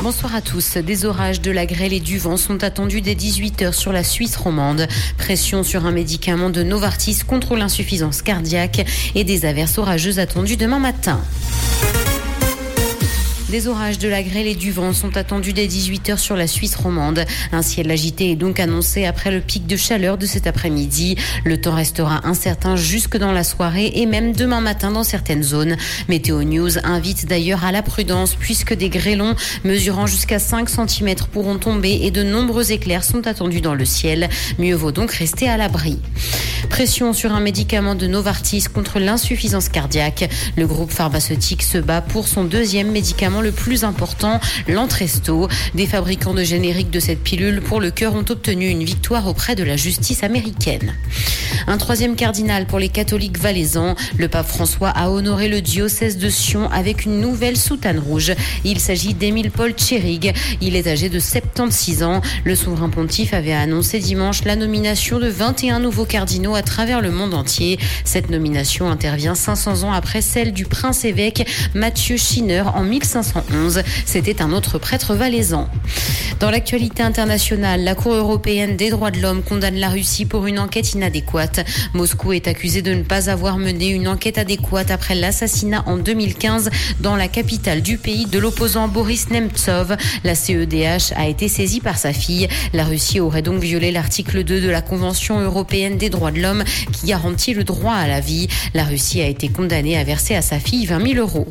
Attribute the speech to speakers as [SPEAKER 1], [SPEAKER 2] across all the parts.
[SPEAKER 1] Bonsoir à tous. Des orages, de la grêle et du vent sont attendus dès 18h sur la Suisse romande. Pression sur un médicament de Novartis contre l'insuffisance cardiaque et des averses orageuses attendues demain matin. Des orages, de la grêle et du vent sont attendus dès 18h sur la Suisse romande. Un ciel agité est donc annoncé après le pic de chaleur de cet après-midi. Le temps restera incertain jusque dans la soirée et même demain matin dans certaines zones. Météo News invite d'ailleurs à la prudence puisque des grêlons mesurant jusqu'à 5 cm pourront tomber et de nombreux éclairs sont attendus dans le ciel. Mieux vaut donc rester à l'abri. Pression sur un médicament de Novartis contre l'insuffisance cardiaque. Le groupe pharmaceutique se bat pour son deuxième médicament le plus important, l'Entresto. Des fabricants de génériques de cette pilule pour le cœur ont obtenu une victoire auprès de la justice américaine. Un troisième cardinal pour les catholiques valaisans. Le pape François a honoré le diocèse de Sion avec une nouvelle soutane rouge. Il s'agit d'Émile Paul Tchérig. Il est âgé de 76 ans. Le souverain pontife avait annoncé dimanche la nomination de 21 nouveaux cardinaux à travers le monde entier. Cette nomination intervient 500 ans après celle du prince évêque Mathieu Schinner en 1511. C'était un autre prêtre valaisan. Dans l'actualité internationale, la Cour européenne des droits de l'homme condamne la Russie pour une enquête inadéquate. Moscou est accusé de ne pas avoir mené une enquête adéquate après l'assassinat en 2015 dans la capitale du pays de l'opposant Boris Nemtsov. La CEDH a été saisie par sa fille. La Russie aurait donc violé l'article 2 de la Convention européenne des droits de l'homme qui garantit le droit à la vie. La Russie a été condamnée à verser à sa fille 20 000 euros.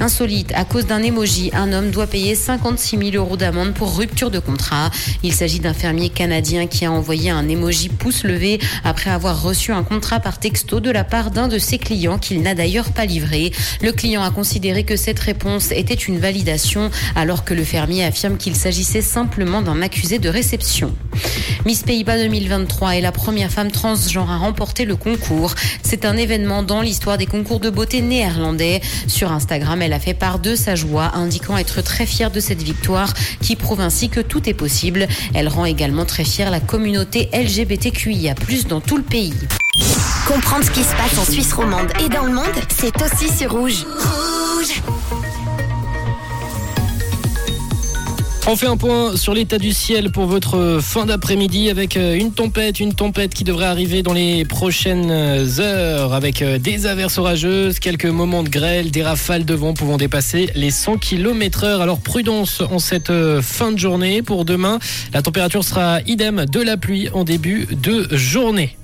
[SPEAKER 1] Insolite, à cause d'un émoji, un homme doit payer 56 000 euros d'amende pour rupture de contrat. Il s'agit d'un fermier canadien qui a envoyé un émoji pouce levé après avoir reçu un contrat par texto de la part d'un de ses clients qu'il n'a d'ailleurs pas livré. Le client a considéré que cette réponse était une validation alors que le fermier affirme qu'il s'agissait simplement d'un accusé de réception. Miss Pays-Bas 2023 est la première femme transgenre à remporter le concours. C'est un événement dans l'histoire des concours de beauté néerlandais. Sur Instagram, elle a fait part de sa joie, indiquant être très fière de cette victoire qui prouve ainsi que tout est possible. Elle rend également très fière la communauté LGBTQIA+, dans tout le pays.
[SPEAKER 2] Comprendre ce qui se passe en Suisse romande et dans le monde, c'est aussi sur Rouge. Rouge
[SPEAKER 3] On fait un point sur l'état du ciel pour votre fin d'après-midi avec euh, une tempête, une tempête qui devrait arriver dans les prochaines heures avec euh, des averses orageuses, quelques moments de grêle, des rafales de vent pouvant dépasser les 100 km heure. Alors prudence en cette euh, fin de journée. Pour demain, la température sera idem de la pluie en début de journée.